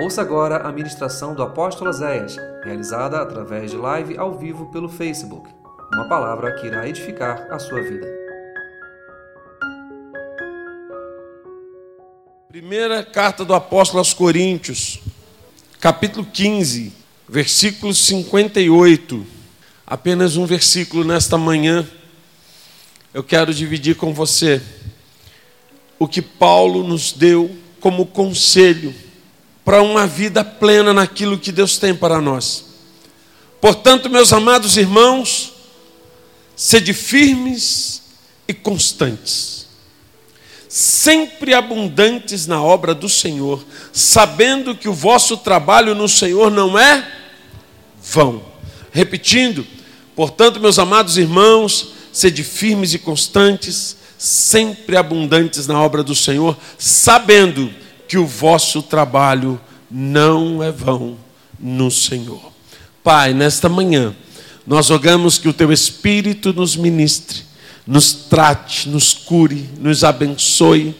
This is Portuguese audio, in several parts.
Ouça agora a ministração do apóstolo Zéias, realizada através de live ao vivo pelo Facebook. Uma palavra que irá edificar a sua vida. Primeira carta do apóstolo aos Coríntios, capítulo 15, versículo 58. Apenas um versículo nesta manhã. Eu quero dividir com você o que Paulo nos deu como conselho para uma vida plena naquilo que Deus tem para nós. Portanto, meus amados irmãos, sede firmes e constantes, sempre abundantes na obra do Senhor, sabendo que o vosso trabalho no Senhor não é vão. Repetindo, portanto, meus amados irmãos, sede firmes e constantes, sempre abundantes na obra do Senhor, sabendo que que o vosso trabalho não é vão no Senhor. Pai, nesta manhã, nós rogamos que o teu Espírito nos ministre, nos trate, nos cure, nos abençoe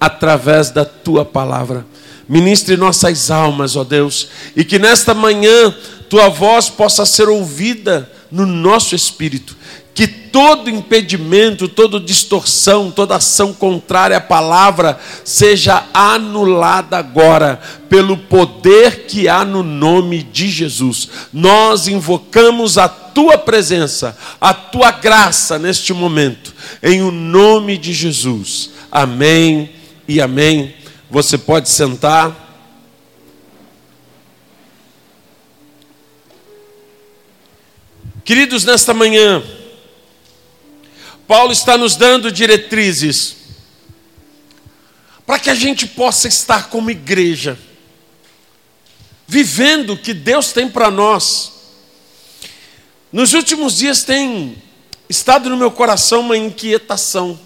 através da tua palavra. Ministre nossas almas, ó Deus, e que nesta manhã tua voz possa ser ouvida no nosso espírito que todo impedimento, toda distorção, toda ação contrária à palavra seja anulada agora, pelo poder que há no nome de Jesus. Nós invocamos a tua presença, a tua graça neste momento, em o nome de Jesus. Amém e amém. Você pode sentar. Queridos, nesta manhã, Paulo está nos dando diretrizes para que a gente possa estar como igreja, vivendo o que Deus tem para nós. Nos últimos dias tem estado no meu coração uma inquietação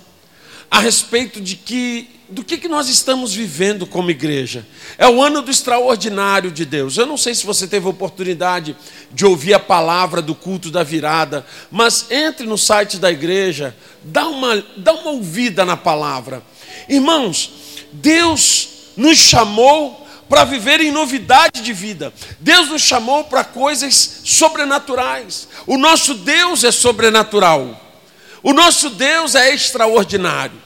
a respeito de que do que, que nós estamos vivendo como igreja. É o ano do extraordinário de Deus. Eu não sei se você teve oportunidade de ouvir a palavra do culto da virada, mas entre no site da igreja, dá uma, dá uma ouvida na palavra. Irmãos, Deus nos chamou para viver em novidade de vida. Deus nos chamou para coisas sobrenaturais. O nosso Deus é sobrenatural. O nosso Deus é extraordinário.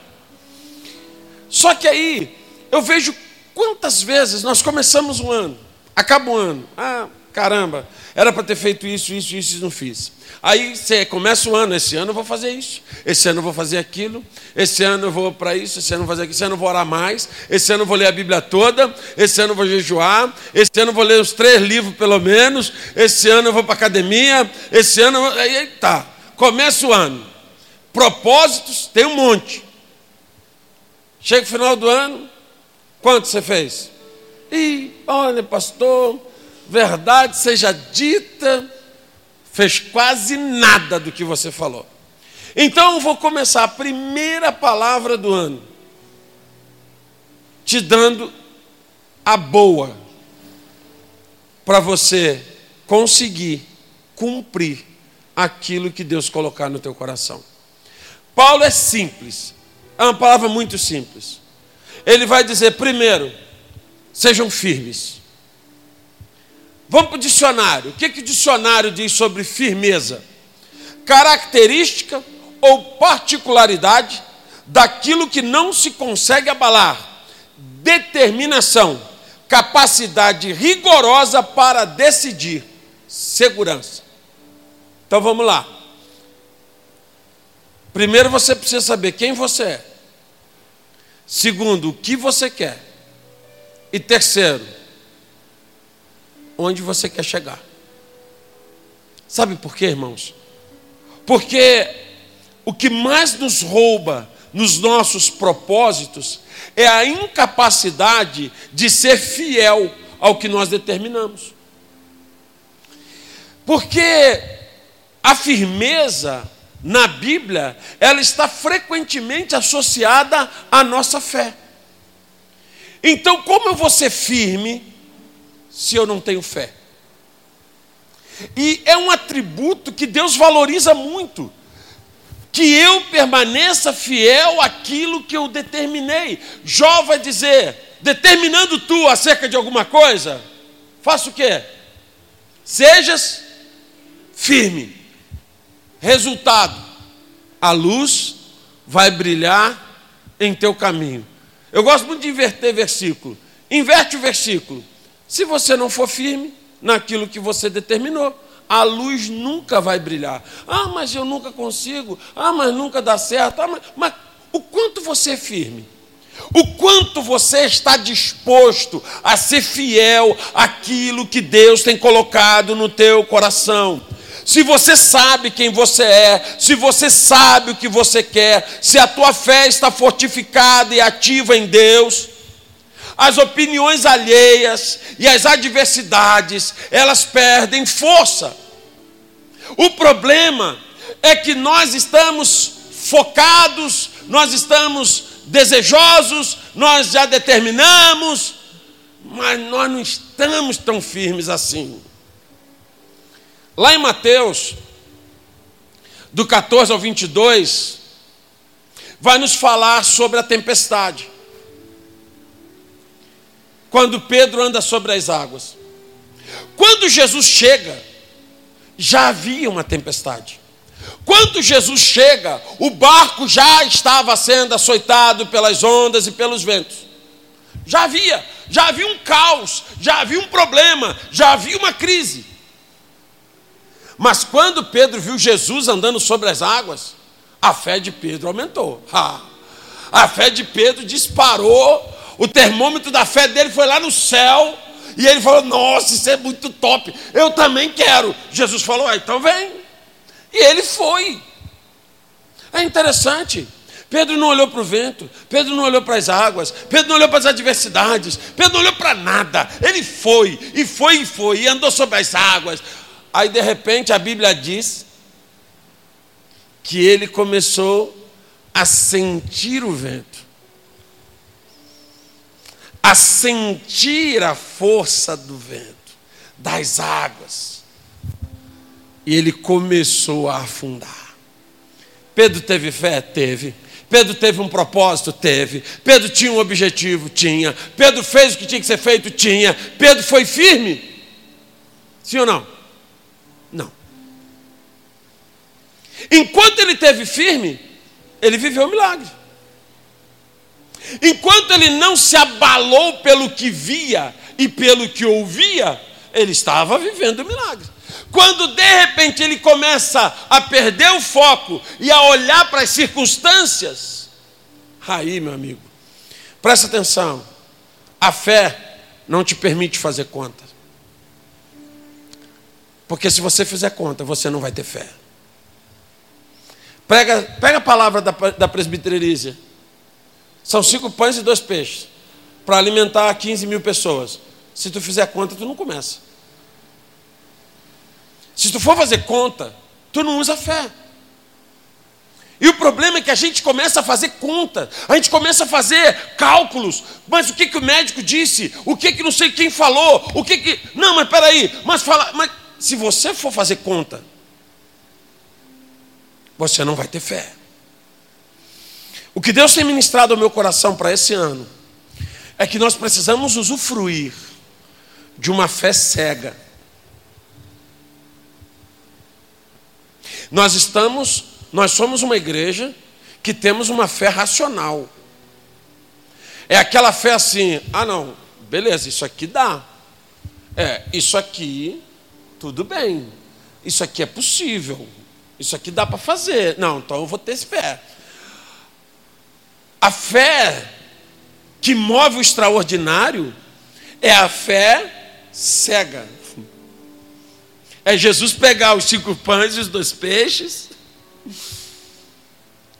Só que aí eu vejo quantas vezes nós começamos um ano, acaba um ano, ah, caramba, era para ter feito isso, isso, isso e não fiz. Aí você começa o ano, esse ano eu vou fazer isso, esse ano eu vou fazer aquilo, esse ano eu vou para isso, esse ano eu vou fazer aquilo, esse ano eu vou orar mais, esse ano eu vou ler a Bíblia toda, esse ano eu vou jejuar, esse ano eu vou ler os três livros pelo menos, esse ano eu vou para academia, esse ano. Eu vou... Aí tá, começa o ano. Propósitos, tem um monte. Chega o final do ano, quanto você fez? E olha, pastor, verdade seja dita, fez quase nada do que você falou. Então eu vou começar a primeira palavra do ano, te dando a boa, para você conseguir cumprir aquilo que Deus colocar no teu coração. Paulo é simples, é uma palavra muito simples. Ele vai dizer, primeiro, sejam firmes. Vamos para o dicionário. O que, que o dicionário diz sobre firmeza? Característica ou particularidade daquilo que não se consegue abalar. Determinação, capacidade rigorosa para decidir, segurança. Então vamos lá. Primeiro você precisa saber quem você é. Segundo, o que você quer. E terceiro, onde você quer chegar. Sabe por quê, irmãos? Porque o que mais nos rouba nos nossos propósitos é a incapacidade de ser fiel ao que nós determinamos. Porque a firmeza na Bíblia, ela está frequentemente associada à nossa fé. Então, como eu vou ser firme se eu não tenho fé? E é um atributo que Deus valoriza muito. Que eu permaneça fiel àquilo que eu determinei. Jó vai dizer: determinando tu acerca de alguma coisa, faça o quê? Sejas firme. Resultado: a luz vai brilhar em teu caminho. Eu gosto muito de inverter versículo. Inverte o versículo. Se você não for firme naquilo que você determinou, a luz nunca vai brilhar. Ah, mas eu nunca consigo. Ah, mas nunca dá certo. Ah, mas, mas o quanto você é firme? O quanto você está disposto a ser fiel àquilo que Deus tem colocado no teu coração? Se você sabe quem você é, se você sabe o que você quer, se a tua fé está fortificada e ativa em Deus, as opiniões alheias e as adversidades, elas perdem força. O problema é que nós estamos focados, nós estamos desejosos, nós já determinamos, mas nós não estamos tão firmes assim. Lá em Mateus, do 14 ao 22, vai nos falar sobre a tempestade quando Pedro anda sobre as águas. Quando Jesus chega, já havia uma tempestade. Quando Jesus chega, o barco já estava sendo açoitado pelas ondas e pelos ventos. Já havia, já havia um caos, já havia um problema, já havia uma crise. Mas quando Pedro viu Jesus andando sobre as águas, a fé de Pedro aumentou. A fé de Pedro disparou o termômetro da fé dele foi lá no céu. E ele falou: Nossa, isso é muito top. Eu também quero. Jesus falou: ah, Então vem. E ele foi. É interessante. Pedro não olhou para o vento, Pedro não olhou para as águas, Pedro não olhou para as adversidades, Pedro não olhou para nada. Ele foi, e foi, e foi, e andou sobre as águas. Aí de repente a Bíblia diz que ele começou a sentir o vento a sentir a força do vento, das águas. E ele começou a afundar. Pedro teve fé? Teve. Pedro teve um propósito? Teve. Pedro tinha um objetivo? Tinha. Pedro fez o que tinha que ser feito? Tinha. Pedro foi firme? Sim ou não? Enquanto ele teve firme, ele viveu o milagre. Enquanto ele não se abalou pelo que via e pelo que ouvia, ele estava vivendo o milagre. Quando de repente ele começa a perder o foco e a olhar para as circunstâncias, aí, meu amigo, presta atenção, a fé não te permite fazer conta. Porque se você fizer conta, você não vai ter fé. Pega, pega a palavra da, da presbiterícia. São cinco pães e dois peixes para alimentar 15 mil pessoas. Se tu fizer conta, tu não começa. Se tu for fazer conta, tu não usa fé. E o problema é que a gente começa a fazer conta, a gente começa a fazer cálculos. Mas o que, que o médico disse? O que, que não sei quem falou? O que que. Não, mas peraí, mas fala. Mas se você for fazer conta, você não vai ter fé. O que Deus tem ministrado ao meu coração para esse ano é que nós precisamos usufruir de uma fé cega. Nós estamos, nós somos uma igreja que temos uma fé racional. É aquela fé assim, ah não, beleza, isso aqui dá. É, isso aqui, tudo bem. Isso aqui é possível. Isso aqui dá para fazer. Não, então eu vou ter fé. A fé que move o extraordinário é a fé cega. É Jesus pegar os cinco pães e os dois peixes.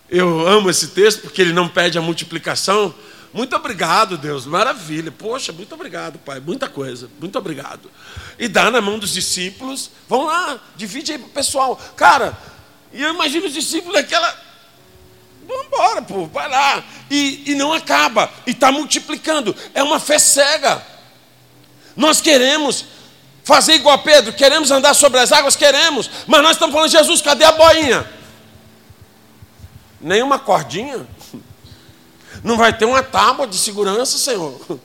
Eu amo esse texto porque ele não pede a multiplicação. Muito obrigado, Deus, maravilha. Poxa, muito obrigado, Pai. Muita coisa, muito obrigado. E dá na mão dos discípulos. Vão lá, divide aí para o pessoal. Cara, e eu imagino os discípulos daquela Vamos embora, povo, vai lá. E, e não acaba, e está multiplicando. É uma fé cega. Nós queremos fazer igual a Pedro, queremos andar sobre as águas, queremos, mas nós estamos falando, Jesus, cadê a boinha? Nem uma cordinha? Não vai ter uma tábua de segurança, Senhor.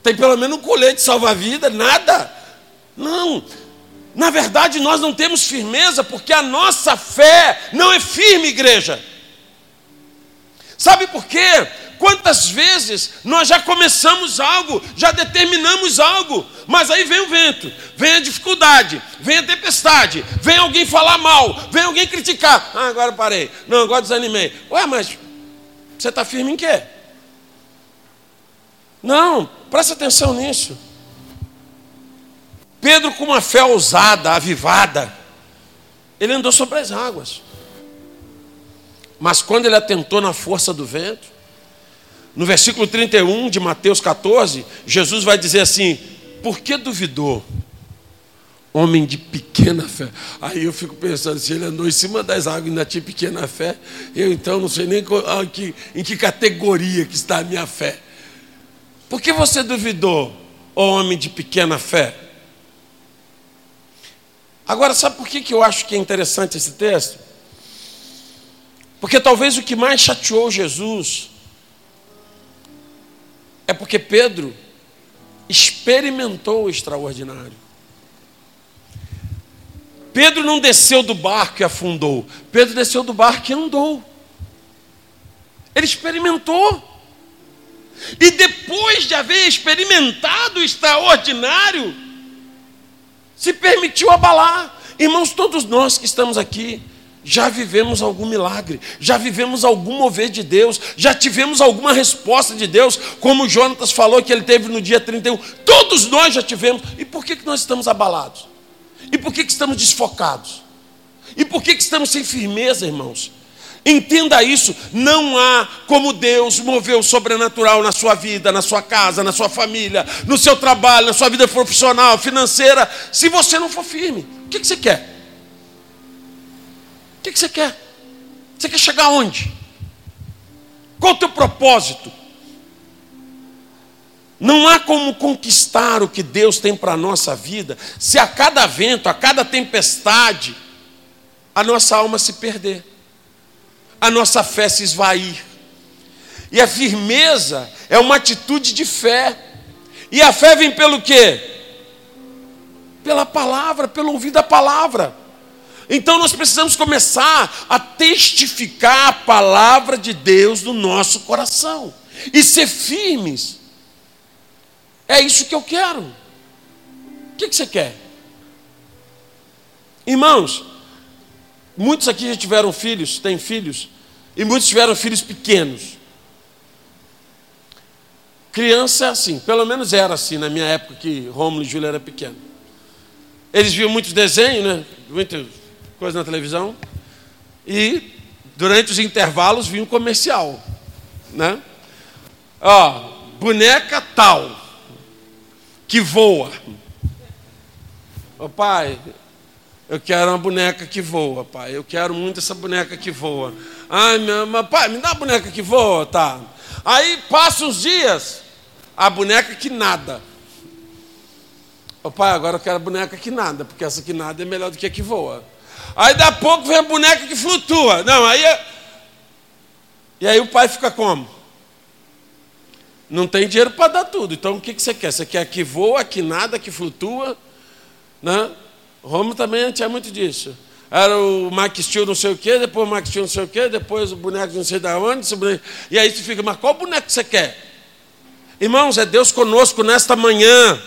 Tem pelo menos um colete salva-vida, nada. Não. Na verdade, nós não temos firmeza porque a nossa fé não é firme, igreja. Sabe por quê? Quantas vezes nós já começamos algo, já determinamos algo, mas aí vem o vento, vem a dificuldade, vem a tempestade, vem alguém falar mal, vem alguém criticar. Ah, agora parei. Não, agora desanimei. Ué, mas você está firme em quê? Não, presta atenção nisso. Pedro, com uma fé ousada, avivada, ele andou sobre as águas. Mas quando ele atentou na força do vento, no versículo 31 de Mateus 14, Jesus vai dizer assim: Por que duvidou? Homem de pequena fé. Aí eu fico pensando, se ele andou em cima das águas e ainda tinha pequena fé, eu então não sei nem em que, em que categoria que está a minha fé. Por que você duvidou, homem de pequena fé? Agora, sabe por que, que eu acho que é interessante esse texto? Porque talvez o que mais chateou Jesus é porque Pedro experimentou o extraordinário. Pedro não desceu do barco e afundou. Pedro desceu do barco e andou. Ele experimentou. E depois de haver experimentado o extraordinário, se permitiu abalar. Irmãos, todos nós que estamos aqui, já vivemos algum milagre, já vivemos algum mover de Deus, já tivemos alguma resposta de Deus, como o Jonatas falou que ele teve no dia 31. Todos nós já tivemos. E por que, que nós estamos abalados? E por que, que estamos desfocados? E por que, que estamos sem firmeza, irmãos? Entenda isso, não há como Deus mover o sobrenatural na sua vida, na sua casa, na sua família, no seu trabalho, na sua vida profissional, financeira, se você não for firme. O que, que você quer? O que, que você quer? Você quer chegar aonde? Qual o teu propósito? Não há como conquistar o que Deus tem para a nossa vida se a cada vento, a cada tempestade, a nossa alma se perder, a nossa fé se esvair. E a firmeza é uma atitude de fé. E a fé vem pelo quê? Pela palavra, pelo ouvir da palavra. Então nós precisamos começar a testificar a palavra de Deus no nosso coração e ser firmes. É isso que eu quero. O que, você quer? Irmãos, muitos aqui já tiveram filhos, têm filhos, e muitos tiveram filhos pequenos. Criança é assim, pelo menos era assim na minha época que Rômulo e Júlia eram pequenos. Eles viam muitos desenhos, né? Muitos coisa na televisão. E durante os intervalos vinha um comercial, né? Ó, boneca tal que voa. Ô pai, eu quero uma boneca que voa, pai. Eu quero muito essa boneca que voa. Ai, meu, pai, me dá a boneca que voa, tá? Aí passa uns dias, a boneca que nada. Ô pai, agora eu quero a boneca que nada, porque essa que nada é melhor do que a que voa. Aí daqui a pouco vem a boneca que flutua. Não, aí. É... E aí o pai fica como? Não tem dinheiro para dar tudo. Então o que, que você quer? Você quer que voa, que nada, que flutua? Né? Roma também tinha muito disso. Era o Max Steel não sei o quê, depois o Max Steel não sei o quê, depois o boneco não sei da onde. E aí você fica, mas qual boneco você quer? Irmãos, é Deus conosco nesta manhã.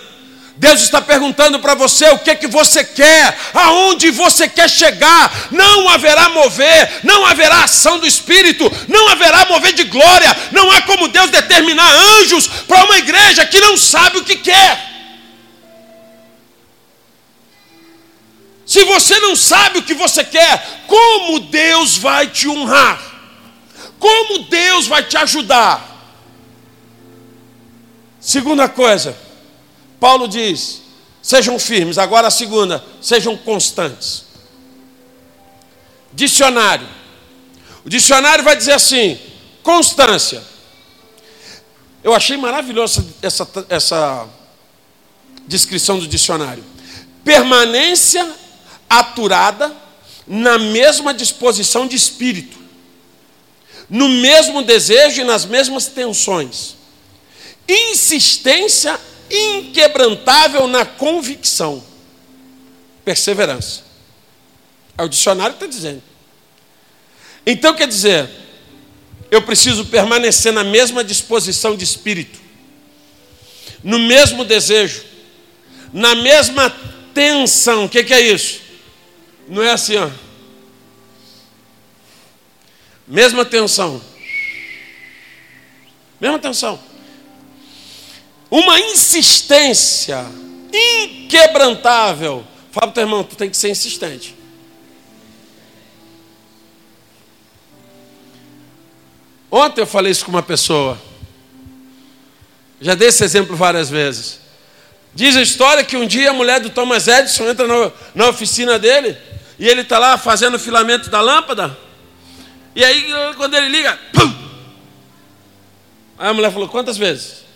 Deus está perguntando para você o que que você quer, aonde você quer chegar. Não haverá mover, não haverá ação do Espírito, não haverá mover de glória. Não há como Deus determinar anjos para uma igreja que não sabe o que quer. Se você não sabe o que você quer, como Deus vai te honrar? Como Deus vai te ajudar? Segunda coisa, Paulo diz: sejam firmes. Agora a segunda, sejam constantes. Dicionário. O dicionário vai dizer assim: constância. Eu achei maravilhosa essa, essa descrição do dicionário. Permanência aturada na mesma disposição de espírito, no mesmo desejo e nas mesmas tensões insistência inquebrantável na convicção. Perseverança. É o dicionário que está dizendo. Então quer dizer, eu preciso permanecer na mesma disposição de espírito, no mesmo desejo, na mesma tensão. O que, que é isso? Não é assim, ó. Mesma tensão. Mesma tensão. Uma insistência inquebrantável. Fala para teu irmão, tu tem que ser insistente. Ontem eu falei isso com uma pessoa. Já dei esse exemplo várias vezes. Diz a história que um dia a mulher do Thomas Edison entra na, na oficina dele e ele está lá fazendo o filamento da lâmpada. E aí, quando ele liga, pum! Aí a mulher falou: quantas vezes?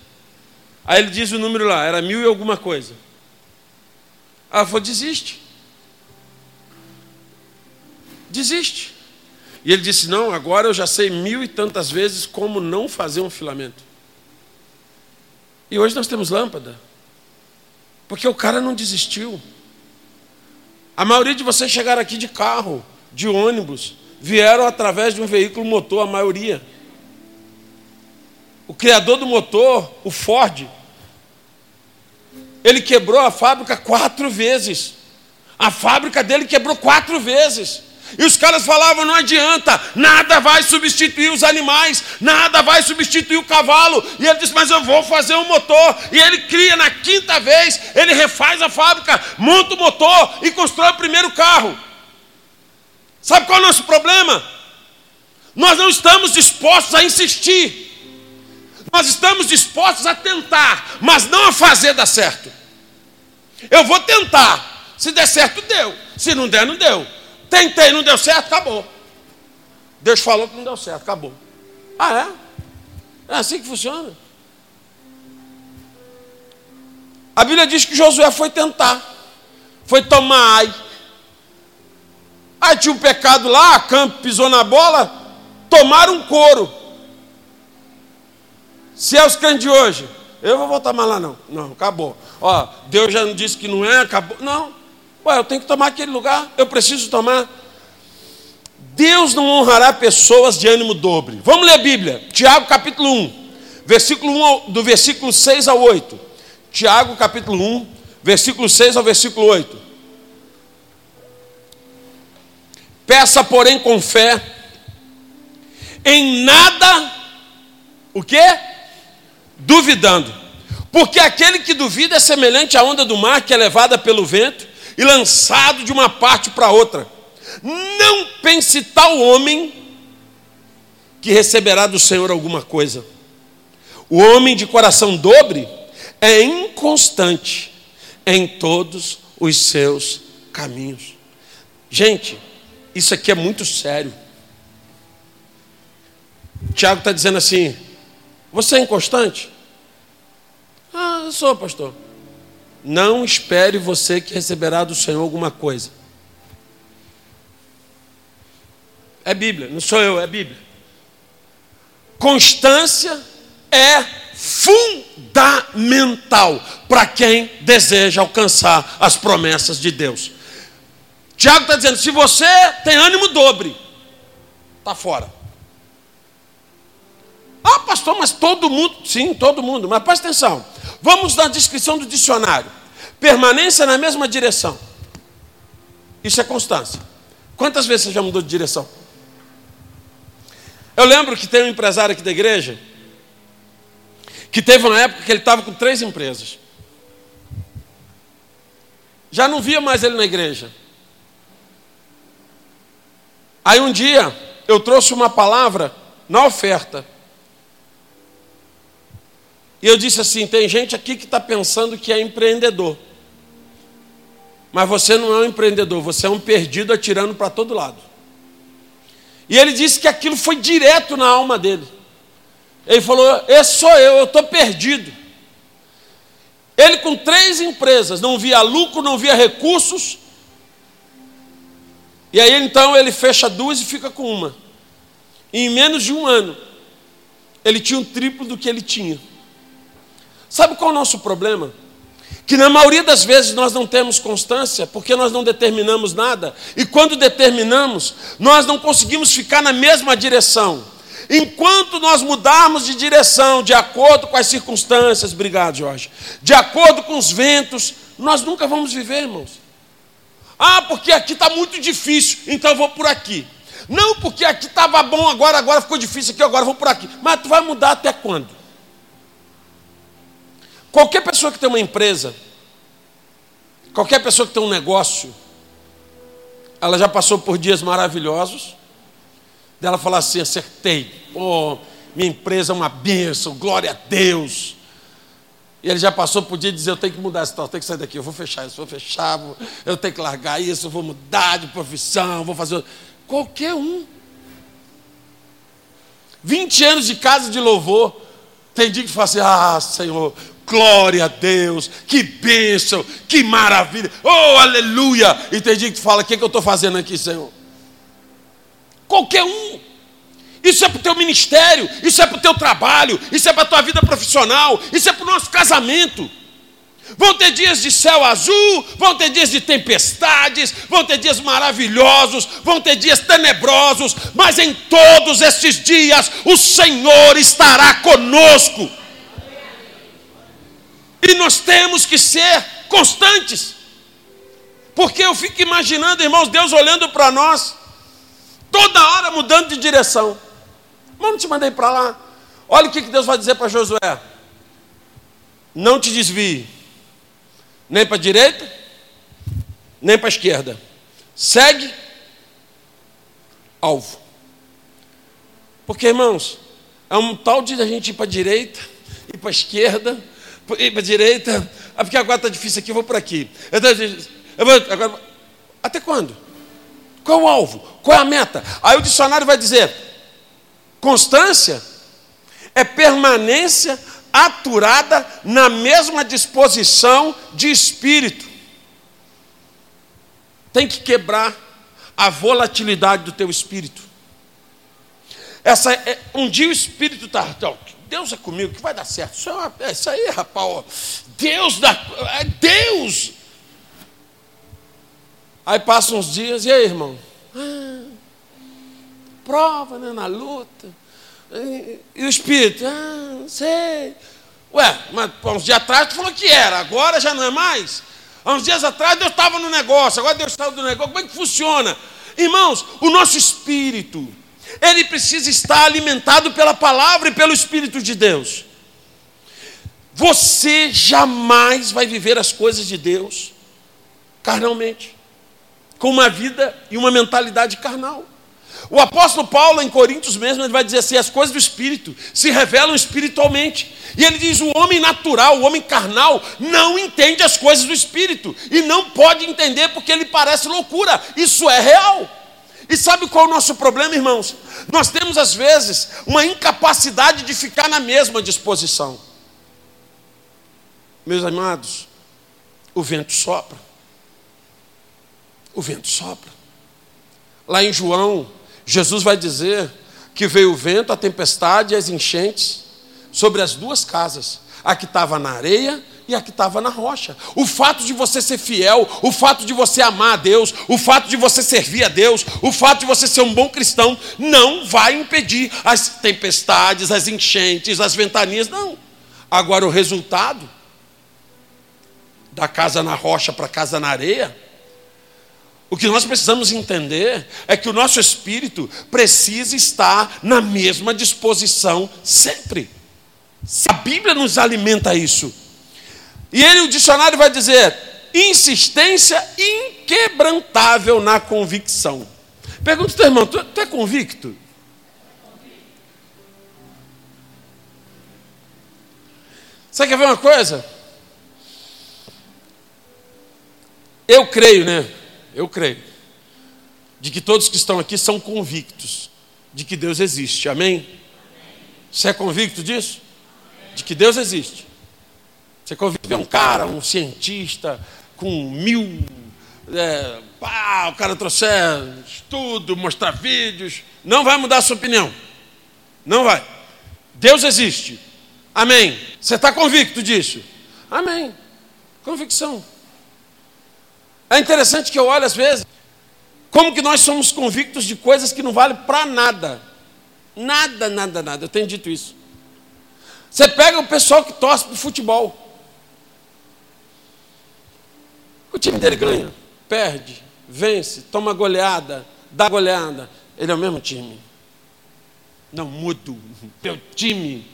Aí ele diz o número lá, era mil e alguma coisa. Ela falou: desiste. Desiste. E ele disse: Não, agora eu já sei mil e tantas vezes como não fazer um filamento. E hoje nós temos lâmpada. Porque o cara não desistiu. A maioria de vocês chegaram aqui de carro, de ônibus, vieram através de um veículo motor, a maioria. O criador do motor, o Ford, ele quebrou a fábrica quatro vezes. A fábrica dele quebrou quatro vezes. E os caras falavam: não adianta, nada vai substituir os animais, nada vai substituir o cavalo. E ele disse: mas eu vou fazer um motor. E ele cria na quinta vez, ele refaz a fábrica, monta o motor e constrói o primeiro carro. Sabe qual é o nosso problema? Nós não estamos dispostos a insistir. Nós estamos dispostos a tentar, mas não a fazer dar certo. Eu vou tentar. Se der certo, deu. Se não der, não deu. Tentei, não deu certo, acabou. Deus falou que não deu certo, acabou. Ah, é? É assim que funciona. A Bíblia diz que Josué foi tentar, foi tomar ai. Aí tinha um pecado lá, campo pisou na bola, tomaram um couro. Se é os crentes de hoje, eu vou voltar mais lá não. Não, acabou. Ó, Deus já não disse que não é, acabou. Não. Ué, eu tenho que tomar aquele lugar, eu preciso tomar. Deus não honrará pessoas de ânimo dobre. Vamos ler a Bíblia. Tiago capítulo 1, versículo 1 do versículo 6 ao 8. Tiago capítulo 1, versículo 6 ao versículo 8. Peça, porém, com fé, em nada, o que? Duvidando. Porque aquele que duvida é semelhante à onda do mar que é levada pelo vento e lançado de uma parte para outra. Não pense tal homem que receberá do Senhor alguma coisa. O homem de coração dobre é inconstante em todos os seus caminhos. Gente, isso aqui é muito sério. Tiago está dizendo assim: você é inconstante? Ah, eu sou, pastor. Não espere você que receberá do Senhor alguma coisa. É Bíblia, não sou eu, é Bíblia. Constância é fundamental para quem deseja alcançar as promessas de Deus. Tiago está dizendo: se você tem ânimo dobre, está fora. Pastor, mas todo mundo, sim, todo mundo, mas presta atenção. Vamos na descrição do dicionário. Permanência na mesma direção. Isso é constância. Quantas vezes você já mudou de direção? Eu lembro que tem um empresário aqui da igreja que teve uma época que ele estava com três empresas. Já não via mais ele na igreja. Aí um dia eu trouxe uma palavra na oferta e eu disse assim: tem gente aqui que está pensando que é empreendedor. Mas você não é um empreendedor, você é um perdido atirando para todo lado. E ele disse que aquilo foi direto na alma dele. Ele falou: Esse sou eu, eu estou perdido. Ele, com três empresas, não via lucro, não via recursos. E aí então ele fecha duas e fica com uma. E em menos de um ano, ele tinha um triplo do que ele tinha. Sabe qual é o nosso problema? Que na maioria das vezes nós não temos constância, porque nós não determinamos nada, e quando determinamos, nós não conseguimos ficar na mesma direção. Enquanto nós mudarmos de direção, de acordo com as circunstâncias, obrigado, Jorge, de acordo com os ventos, nós nunca vamos viver, irmãos. Ah, porque aqui está muito difícil, então eu vou por aqui. Não porque aqui estava bom agora, agora ficou difícil aqui, agora eu vou por aqui. Mas tu vai mudar até quando? Qualquer pessoa que tem uma empresa, qualquer pessoa que tem um negócio, ela já passou por dias maravilhosos, dela falar assim: acertei, oh, minha empresa é uma bênção, glória a Deus. E ele já passou por dia dizer: eu tenho que mudar essa situação, eu tenho que sair daqui, eu vou fechar isso, vou fechar, eu tenho que largar isso, eu vou mudar de profissão, vou fazer. Qualquer um. 20 anos de casa de louvor. Tem dia que fala assim: ah, Senhor, glória a Deus, que bênção, que maravilha, oh, aleluia. E tem dia que fala: o que, é que eu estou fazendo aqui, Senhor? Qualquer um. Isso é para o teu ministério, isso é para o teu trabalho, isso é para a tua vida profissional, isso é para o nosso casamento. Vão ter dias de céu azul, vão ter dias de tempestades, vão ter dias maravilhosos, vão ter dias tenebrosos, mas em todos estes dias o Senhor estará conosco. E nós temos que ser constantes. Porque eu fico imaginando, irmãos, Deus olhando para nós, toda hora mudando de direção. Mas não te mandei para lá. Olha o que Deus vai dizer para Josué: Não te desvie nem para a direita, nem para a esquerda. Segue alvo. Porque, irmãos, é um tal de a gente ir para a direita, ir para a esquerda, ir para a direita, ah, porque agora está difícil aqui, eu vou por aqui. Eu vou, agora, até quando? Qual é o alvo? Qual é a meta? Aí o dicionário vai dizer: constância é permanência aturada na mesma disposição de espírito. Tem que quebrar a volatilidade do teu espírito. Essa é, um dia o espírito está. Deus é comigo, que vai dar certo. Isso, é uma, é isso aí, rapaz. Ó, Deus dá. É Deus. Aí passam uns dias, e aí, irmão? Ah, prova, né, na luta. E o espírito, ah, não sei. Ué, mas uns dias atrás tu falou que era, agora já não é mais? Há uns dias atrás Deus estava no negócio, agora Deus está do negócio. Como é que funciona? Irmãos, o nosso espírito, ele precisa estar alimentado pela palavra e pelo Espírito de Deus. Você jamais vai viver as coisas de Deus carnalmente, com uma vida e uma mentalidade carnal. O apóstolo Paulo, em Coríntios mesmo, ele vai dizer assim: as coisas do Espírito se revelam espiritualmente. E ele diz: o homem natural, o homem carnal, não entende as coisas do Espírito. E não pode entender porque ele parece loucura. Isso é real. E sabe qual é o nosso problema, irmãos? Nós temos, às vezes, uma incapacidade de ficar na mesma disposição. Meus amados, o vento sopra. O vento sopra. Lá em João Jesus vai dizer que veio o vento, a tempestade e as enchentes sobre as duas casas, a que estava na areia e a que estava na rocha. O fato de você ser fiel, o fato de você amar a Deus, o fato de você servir a Deus, o fato de você ser um bom cristão, não vai impedir as tempestades, as enchentes, as ventanias, não. Agora, o resultado da casa na rocha para casa na areia o que nós precisamos entender é que o nosso espírito precisa estar na mesma disposição sempre. A Bíblia nos alimenta isso. E ele, o dicionário, vai dizer: insistência inquebrantável na convicção. Pergunta teu irmão: tu, tu é convicto? Você quer ver uma coisa? Eu creio, né? eu creio, de que todos que estão aqui são convictos de que Deus existe. Amém? Você é convicto disso? De que Deus existe. Você convicto é um cara, um cientista, com mil. É, pá, o cara trouxe estudo, mostrar vídeos. Não vai mudar a sua opinião. Não vai. Deus existe. Amém. Você está convicto disso? Amém. Convicção. É interessante que eu olho às vezes como que nós somos convictos de coisas que não valem para nada. Nada, nada, nada. Eu tenho dito isso. Você pega o pessoal que torce para o futebol. O time dele ganha, perde, vence, toma goleada, dá goleada. Ele é o mesmo time. Não mudo. Meu time.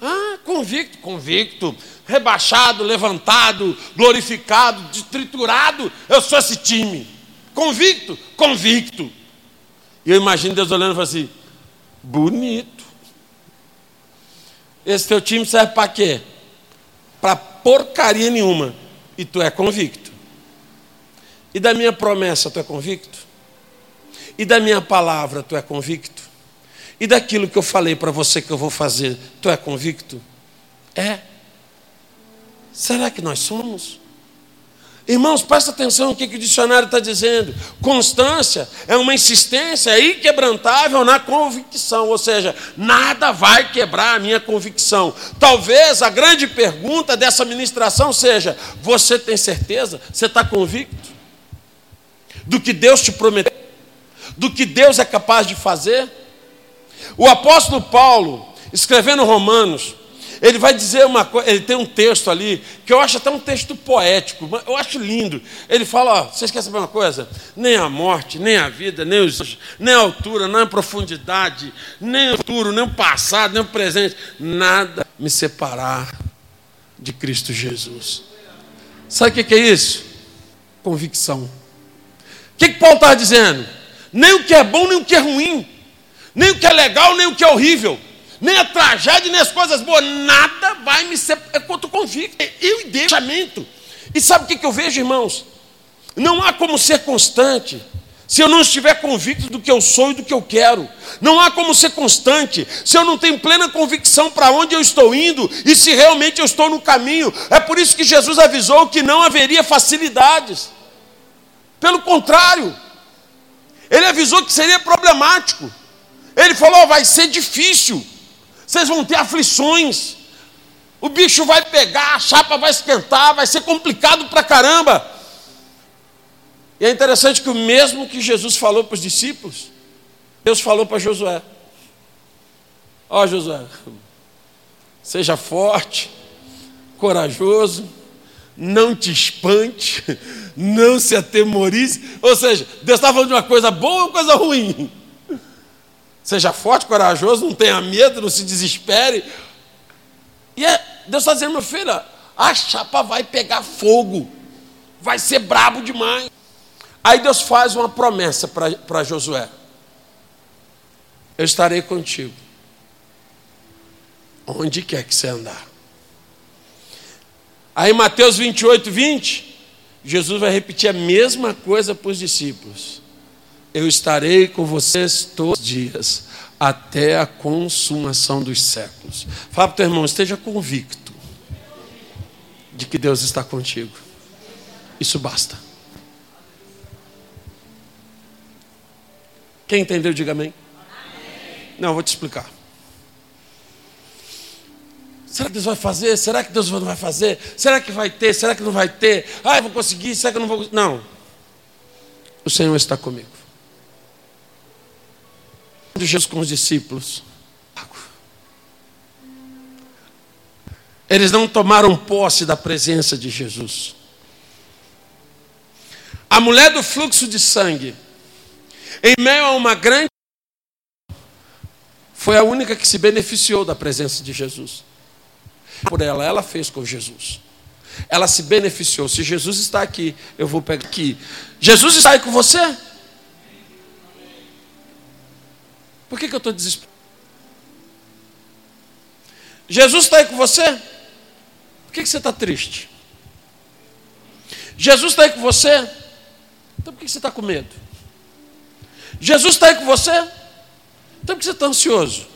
Ah, convicto, convicto. Rebaixado, levantado, glorificado, triturado. Eu sou esse time. Convicto, convicto. E eu imagino Deus olhando e falando assim: bonito. Esse teu time serve para quê? Para porcaria nenhuma. E tu é convicto. E da minha promessa tu é convicto? E da minha palavra tu é convicto? E daquilo que eu falei para você que eu vou fazer, tu é convicto? É. Será que nós somos? Irmãos, presta atenção no que, que o dicionário está dizendo. Constância é uma insistência inquebrantável na convicção, ou seja, nada vai quebrar a minha convicção. Talvez a grande pergunta dessa ministração seja: você tem certeza? Você está convicto? Do que Deus te prometeu? Do que Deus é capaz de fazer? O apóstolo Paulo, escrevendo Romanos, ele vai dizer uma coisa, ele tem um texto ali, que eu acho até um texto poético, eu acho lindo. Ele fala: ó, vocês querem saber uma coisa? Nem a morte, nem a vida, nem, os, nem a altura, nem a profundidade, nem o futuro, nem o passado, nem o presente, nada me separar de Cristo Jesus. Sabe o que é isso? Convicção. Que, que Paulo está dizendo? Nem o que é bom, nem o que é ruim, nem o que é legal, nem o que é horrível nem a tragédia, nem as coisas boas, nada vai me ser. É quanto convicto. É eu e Deus. E sabe o que, que eu vejo, irmãos? Não há como ser constante se eu não estiver convicto do que eu sou e do que eu quero. Não há como ser constante se eu não tenho plena convicção para onde eu estou indo e se realmente eu estou no caminho. É por isso que Jesus avisou que não haveria facilidades. Pelo contrário, ele avisou que seria problemático. Ele falou: vai ser difícil vocês vão ter aflições. O bicho vai pegar, a chapa vai esquentar, vai ser complicado pra caramba. E é interessante que o mesmo que Jesus falou para os discípulos, Deus falou para Josué: Ó oh, Josué, seja forte, corajoso, não te espante, não se atemorize. Ou seja, Deus estava falando de uma coisa boa ou coisa ruim? Seja forte, corajoso, não tenha medo, não se desespere. E é, Deus está dizendo, meu filho, a chapa vai pegar fogo, vai ser brabo demais. Aí Deus faz uma promessa para Josué: Eu estarei contigo, onde quer que você andar. Aí Mateus 28, 20, Jesus vai repetir a mesma coisa para os discípulos eu estarei com vocês todos os dias, até a consumação dos séculos. Fala para o teu irmão, esteja convicto de que Deus está contigo. Isso basta. Quem entendeu, diga amém. Não, eu vou te explicar. Será que Deus vai fazer? Será que Deus não vai fazer? Será que vai ter? Será que não vai ter? Ah, eu vou conseguir? Será que eu não vou? Não. O Senhor está comigo Jesus com os discípulos. Eles não tomaram posse da presença de Jesus. A mulher do fluxo de sangue, em meio a uma grande. Foi a única que se beneficiou da presença de Jesus. Por ela, ela fez com Jesus. Ela se beneficiou. Se Jesus está aqui, eu vou pegar aqui. Jesus está aí com você? Por que, que eu estou desesperado? Jesus está aí com você? Por que, que você está triste? Jesus está aí com você? Então por que, que você está com medo? Jesus está aí com você? Então por que você está ansioso?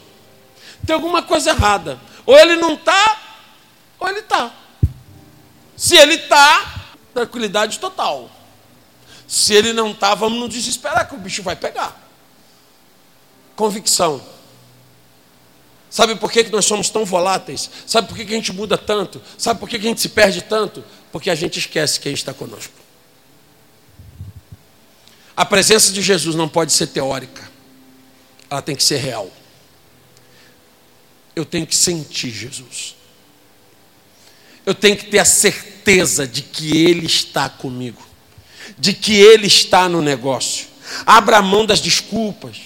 Tem alguma coisa errada. Ou ele não está, ou ele está. Se ele está, tranquilidade total. Se ele não está, vamos nos desesperar que o bicho vai pegar. Convicção. Sabe por que nós somos tão voláteis? Sabe por que a gente muda tanto? Sabe por que a gente se perde tanto? Porque a gente esquece quem está conosco. A presença de Jesus não pode ser teórica, ela tem que ser real. Eu tenho que sentir Jesus. Eu tenho que ter a certeza de que Ele está comigo, de que Ele está no negócio. Abra mão das desculpas.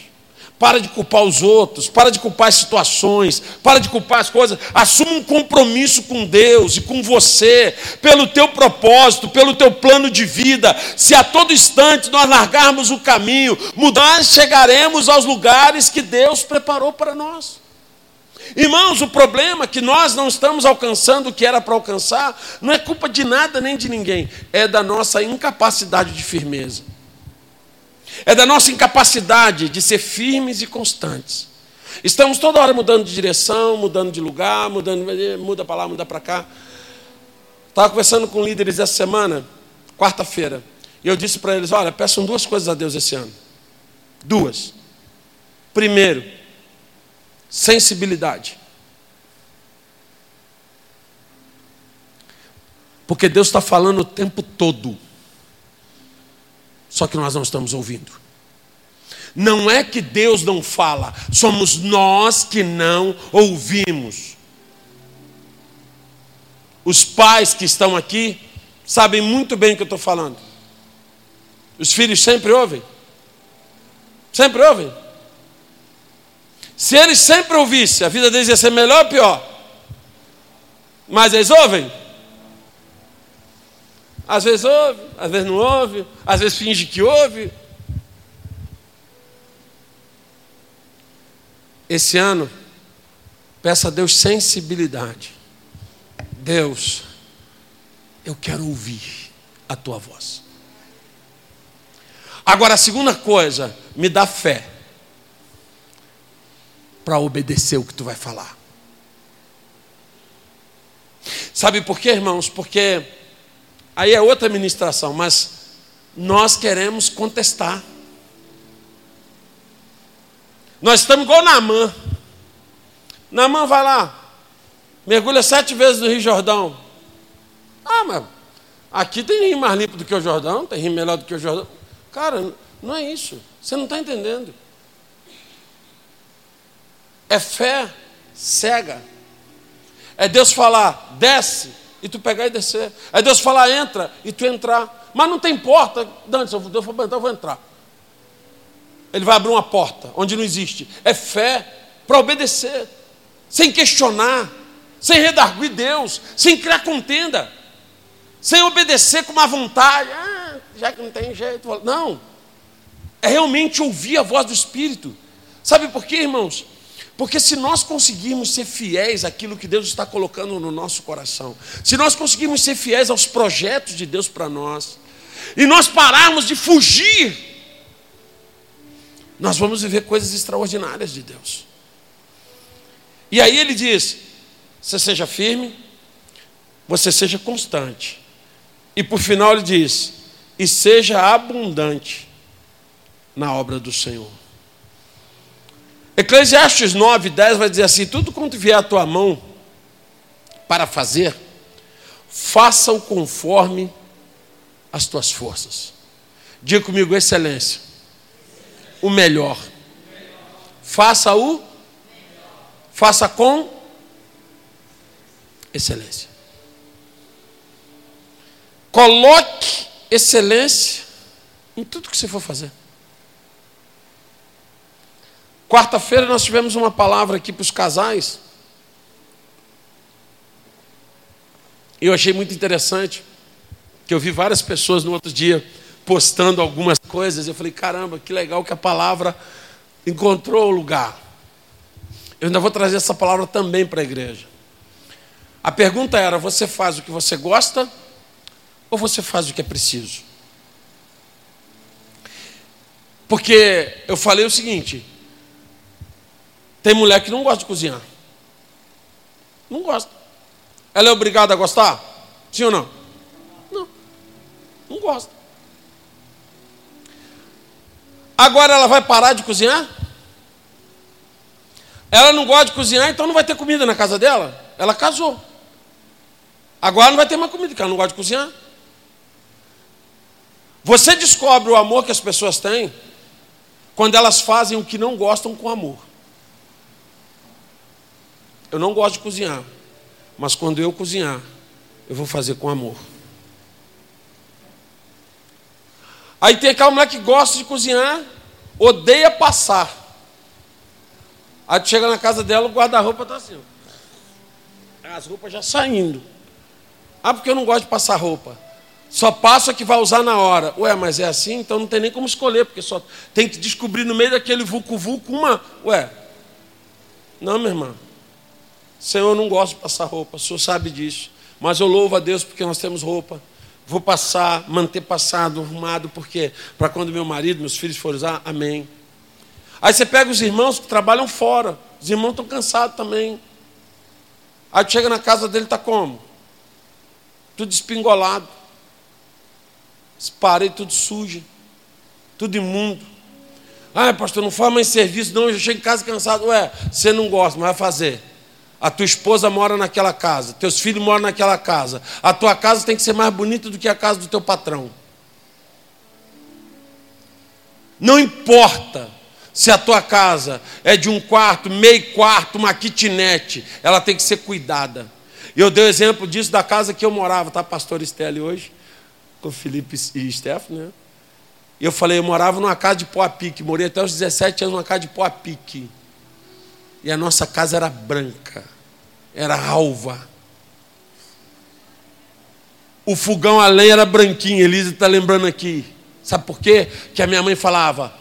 Para de culpar os outros, para de culpar as situações, para de culpar as coisas. Assuma um compromisso com Deus e com você, pelo teu propósito, pelo teu plano de vida. Se a todo instante nós largarmos o caminho, mudar, chegaremos aos lugares que Deus preparou para nós. Irmãos, o problema é que nós não estamos alcançando o que era para alcançar, não é culpa de nada nem de ninguém, é da nossa incapacidade de firmeza é da nossa incapacidade de ser firmes e constantes. Estamos toda hora mudando de direção, mudando de lugar, mudando, muda para lá, muda para cá. Estava conversando com líderes essa semana, quarta-feira, e eu disse para eles: olha, peçam duas coisas a Deus esse ano. Duas. Primeiro, sensibilidade. Porque Deus está falando o tempo todo. Só que nós não estamos ouvindo. Não é que Deus não fala, somos nós que não ouvimos. Os pais que estão aqui sabem muito bem o que eu estou falando. Os filhos sempre ouvem. Sempre ouvem. Se eles sempre ouvissem, a vida deles ia ser melhor ou pior? Mas eles ouvem? Às vezes ouve, às vezes não ouve, às vezes finge que ouve. Esse ano, peça a Deus sensibilidade. Deus, eu quero ouvir a tua voz. Agora, a segunda coisa, me dá fé para obedecer o que tu vai falar. Sabe por quê, irmãos? Porque Aí é outra ministração, mas nós queremos contestar. Nós estamos igual Namã. Namã vai lá, mergulha sete vezes no Rio Jordão. Ah, mas aqui tem rio mais limpo do que o Jordão, tem rio melhor do que o Jordão. Cara, não é isso. Você não está entendendo. É fé cega. É Deus falar, desce, e tu pegar e descer. Aí Deus fala, entra, e tu entrar. Mas não tem porta. Eu Deus falou, eu vou entrar. Ele vai abrir uma porta onde não existe. É fé para obedecer, sem questionar, sem redarguir Deus, sem criar contenda, sem obedecer com uma vontade. Ah, já que não tem jeito. Não. É realmente ouvir a voz do Espírito. Sabe por quê, irmãos? Porque se nós conseguirmos ser fiéis àquilo que Deus está colocando no nosso coração, se nós conseguirmos ser fiéis aos projetos de Deus para nós, e nós pararmos de fugir, nós vamos viver coisas extraordinárias de Deus. E aí ele diz: você seja firme, você seja constante. E por final ele diz: e seja abundante na obra do Senhor. Eclesiastes 9, 10 vai dizer assim: tudo quanto vier à tua mão para fazer, faça-o conforme as tuas forças. Diga comigo, excelência. O melhor. Faça-o. Faça com excelência. Coloque excelência em tudo que você for fazer. Quarta-feira nós tivemos uma palavra aqui para os casais. E eu achei muito interessante, que eu vi várias pessoas no outro dia postando algumas coisas. Eu falei, caramba, que legal que a palavra encontrou o lugar. Eu ainda vou trazer essa palavra também para a igreja. A pergunta era: você faz o que você gosta ou você faz o que é preciso? Porque eu falei o seguinte: tem mulher que não gosta de cozinhar. Não gosta. Ela é obrigada a gostar? Sim ou não? Não. Não gosta. Agora ela vai parar de cozinhar? Ela não gosta de cozinhar, então não vai ter comida na casa dela. Ela casou. Agora não vai ter mais comida, porque ela não gosta de cozinhar. Você descobre o amor que as pessoas têm quando elas fazem o que não gostam com amor. Eu não gosto de cozinhar, mas quando eu cozinhar, eu vou fazer com amor. Aí tem aquela mulher que gosta de cozinhar, odeia passar. Aí tu chega na casa dela, o guarda-roupa está assim. As roupas já saindo. Ah, porque eu não gosto de passar roupa. Só passa que vai usar na hora. Ué, mas é assim? Então não tem nem como escolher, porque só tem que descobrir no meio daquele vulco-vulco uma. Ué. Não, minha irmã. Senhor, eu não gosto de passar roupa, o senhor sabe disso. Mas eu louvo a Deus porque nós temos roupa. Vou passar, manter passado, arrumado, porque para quando meu marido, meus filhos forem usar, amém. Aí você pega os irmãos que trabalham fora. Os irmãos estão cansados também. Aí chega na casa dele, está como? Tudo espingolado. Paredes tudo sujas. Tudo imundo. Ah, pastor, não faz mais serviço, não. Eu já chego em casa cansado. Ué, você não gosta, mas vai fazer. A tua esposa mora naquela casa, teus filhos moram naquela casa. A tua casa tem que ser mais bonita do que a casa do teu patrão. Não importa se a tua casa é de um quarto, meio quarto, uma kitnet, ela tem que ser cuidada. Eu dei o exemplo disso da casa que eu morava, tá, pastor Estelle hoje, com Felipe e Stephanie, né? E eu falei, eu morava numa casa de pó a pique, morei até os 17 anos numa casa de pó a pique. E a nossa casa era branca, era alva. O fogão a lenha era branquinho, Elisa está lembrando aqui. Sabe por quê? Que a minha mãe falava: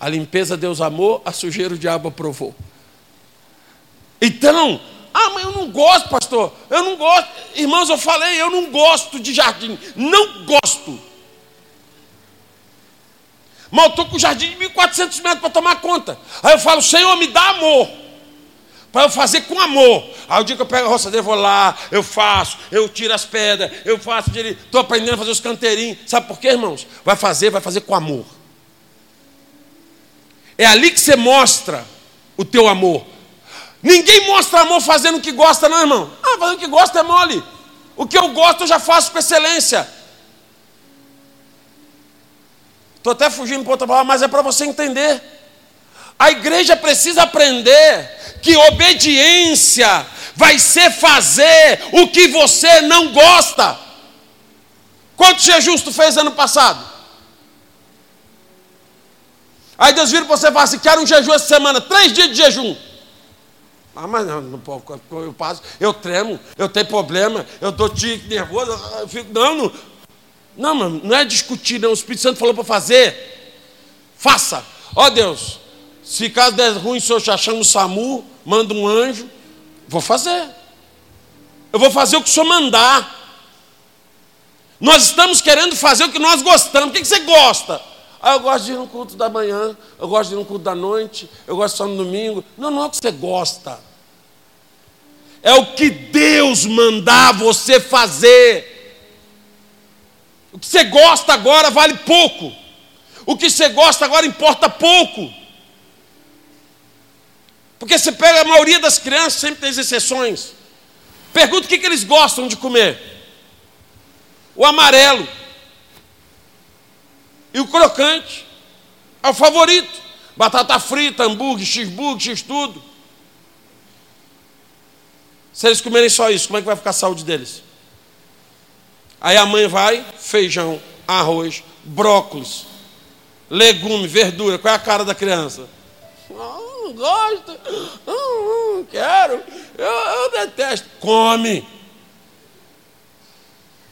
a limpeza Deus amou, a sujeira o diabo aprovou. Então, ah, mas eu não gosto, pastor. Eu não gosto. Irmãos, eu falei, eu não gosto de jardim. Não gosto. Mas eu estou com o jardim de 1.400 metros para tomar conta. Aí eu falo, Senhor, me dá amor. Para eu fazer com amor. Aí o dia que eu pego a roçadeira, vou lá, eu faço, eu tiro as pedras, eu faço, estou aprendendo a fazer os canteirinhos. Sabe por quê, irmãos? Vai fazer, vai fazer com amor. É ali que você mostra o teu amor. Ninguém mostra amor fazendo o que gosta, não, irmão. Ah, fazendo o que gosta é mole. O que eu gosto eu já faço com excelência. Estou até fugindo para outra palavra, mas é para você entender. A igreja precisa aprender que obediência vai ser fazer o que você não gosta. Quantos jejuns tu fez ano passado? Aí Deus vira para você e fala assim: quero um jejum essa semana, três dias de jejum. Ah, mas não, não eu passo, eu tremo, eu tenho problema, eu estou nervoso, eu fico, não, não, não, mano, não é discutir, não. O Espírito Santo falou para fazer. Faça. Ó oh, Deus, se caso der ruim, o senhor já chama o SAMU, manda um anjo, vou fazer. Eu vou fazer o que o senhor mandar. Nós estamos querendo fazer o que nós gostamos. O que você gosta? Ah, eu gosto de ir no culto da manhã, eu gosto de ir no culto da noite, eu gosto só no domingo. Não, não é o que você gosta. É o que Deus mandar você fazer. O que você gosta agora vale pouco. O que você gosta agora importa pouco. Porque você pega a maioria das crianças, sempre tem exceções. Pergunta o que, que eles gostam de comer. O amarelo. E o crocante é o favorito. Batata frita, hambúrguer, cheeseburger, x tudo. Se eles comerem só isso, como é que vai ficar a saúde deles? Aí a mãe vai, feijão, arroz, brócolis, legume, verdura. Qual é a cara da criança? Não, gosto, não quero, eu, eu detesto. Come.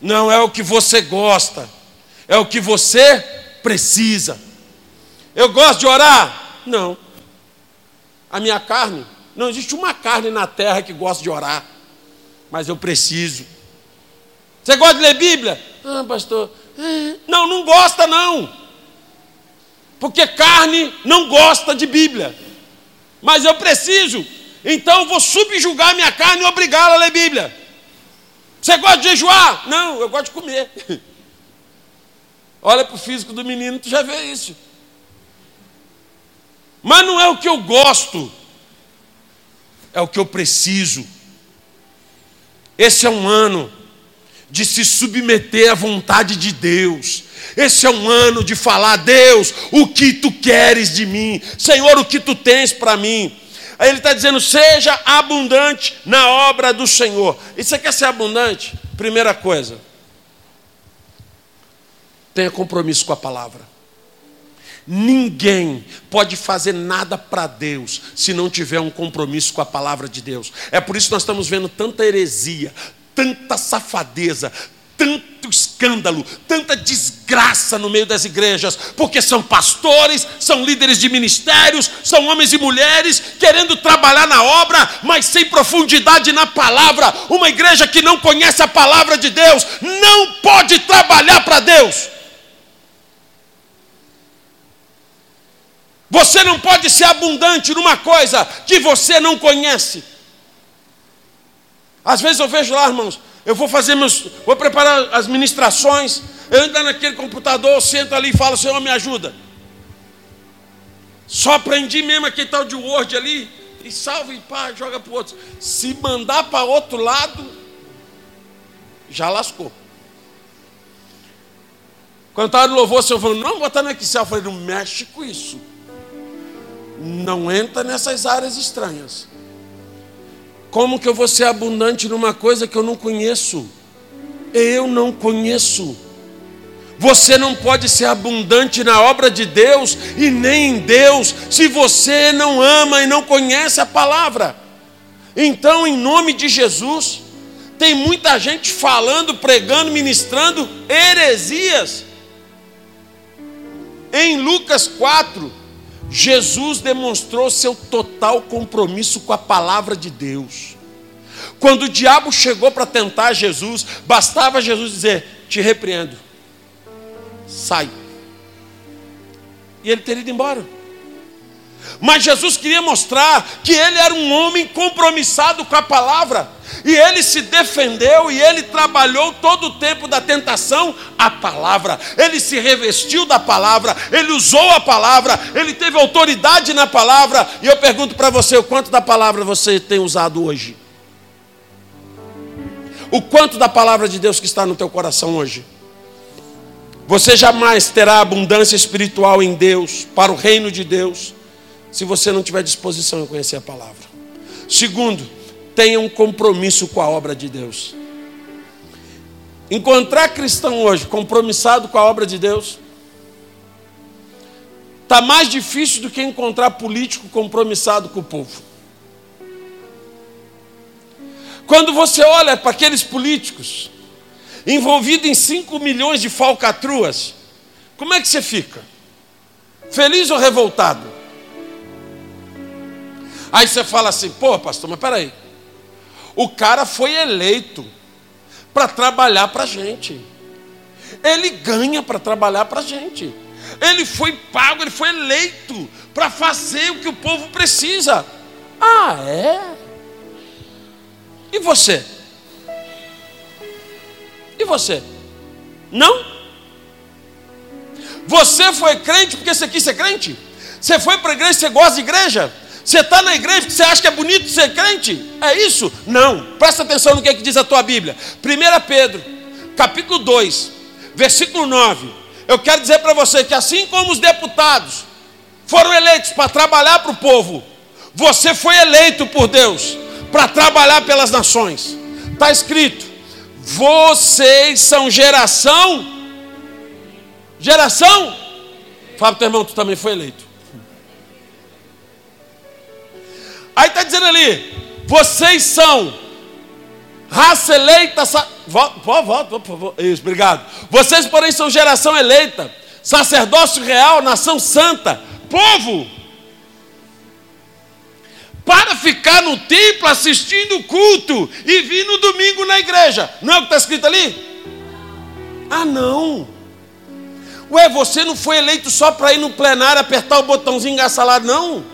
Não é o que você gosta, é o que você precisa. Eu gosto de orar? Não. A minha carne, não existe uma carne na terra que gosta de orar, mas eu preciso. Você gosta de ler Bíblia? Ah, pastor. É. Não, não gosta não. Porque carne não gosta de Bíblia. Mas eu preciso. Então eu vou subjugar minha carne e obrigá-la a ler Bíblia. Você gosta de jejuar? Não, eu gosto de comer. Olha para o físico do menino, tu já vê isso. Mas não é o que eu gosto, é o que eu preciso. Esse é um ano de se submeter à vontade de Deus. Esse é um ano de falar, Deus, o que tu queres de mim? Senhor, o que tu tens para mim? Aí ele está dizendo: seja abundante na obra do Senhor. E você quer ser abundante? Primeira coisa, tenha compromisso com a palavra. Ninguém pode fazer nada para Deus se não tiver um compromisso com a palavra de Deus. É por isso que nós estamos vendo tanta heresia, tanta safadeza, tanto escândalo, tanta desgraça no meio das igrejas, porque são pastores, são líderes de ministérios, são homens e mulheres querendo trabalhar na obra, mas sem profundidade na palavra. Uma igreja que não conhece a palavra de Deus não pode trabalhar para Deus. Você não pode ser abundante numa coisa que você não conhece. Às vezes eu vejo lá, irmãos, eu vou fazer meus. Vou preparar as ministrações. Eu entro naquele computador, sento ali e falo, Senhor, me ajuda. Só aprendi mesmo aquele tal de Word ali. E salva e pá, joga para o outro. Se mandar para outro lado, já lascou. Quando estava no louvor, o senhor falou, não, botar no Excel. Eu falei, não mexe com isso. Não entra nessas áreas estranhas. Como que eu vou ser abundante numa coisa que eu não conheço? Eu não conheço. Você não pode ser abundante na obra de Deus e nem em Deus se você não ama e não conhece a palavra. Então, em nome de Jesus, tem muita gente falando, pregando, ministrando heresias. Em Lucas 4, Jesus demonstrou seu total compromisso com a palavra de Deus. Quando o diabo chegou para tentar Jesus, bastava Jesus dizer: Te repreendo, sai. E ele teria ido embora. Mas Jesus queria mostrar que ele era um homem compromissado com a palavra. E ele se defendeu e ele trabalhou todo o tempo da tentação a palavra. Ele se revestiu da palavra, ele usou a palavra, ele teve autoridade na palavra. E eu pergunto para você: o quanto da palavra você tem usado hoje? O quanto da palavra de Deus que está no teu coração hoje? Você jamais terá abundância espiritual em Deus, para o reino de Deus, se você não tiver disposição em conhecer a palavra. Segundo, tenha um compromisso com a obra de Deus. Encontrar cristão hoje compromissado com a obra de Deus está mais difícil do que encontrar político compromissado com o povo. Quando você olha para aqueles políticos envolvidos em 5 milhões de falcatruas, como é que você fica? Feliz ou revoltado? Aí você fala assim, pô, pastor, mas peraí. O cara foi eleito para trabalhar para a gente. Ele ganha para trabalhar para a gente. Ele foi pago, ele foi eleito para fazer o que o povo precisa. Ah, é? E você? E você? Não? Você foi crente porque você quis ser crente? Você foi para a igreja, você gosta de igreja? Você está na igreja porque você acha que é bonito ser crente? É isso? Não. Presta atenção no que, é que diz a tua Bíblia. 1 Pedro, capítulo 2, versículo 9. Eu quero dizer para você que assim como os deputados foram eleitos para trabalhar para o povo, você foi eleito por Deus para trabalhar pelas nações. Está escrito: vocês são geração. Geração? Para teu irmão, tu também foi eleito. Aí está dizendo ali: vocês são raça eleita. Sa... Volta, volta, por favor. Isso, obrigado. Vocês, porém, são geração eleita, sacerdócio real, nação santa, povo. Para ficar no templo assistindo o culto e vir no domingo na igreja. Não é o que está escrito ali? Ah, não. Ué, você não foi eleito só para ir no plenário apertar o botãozinho e lá, não.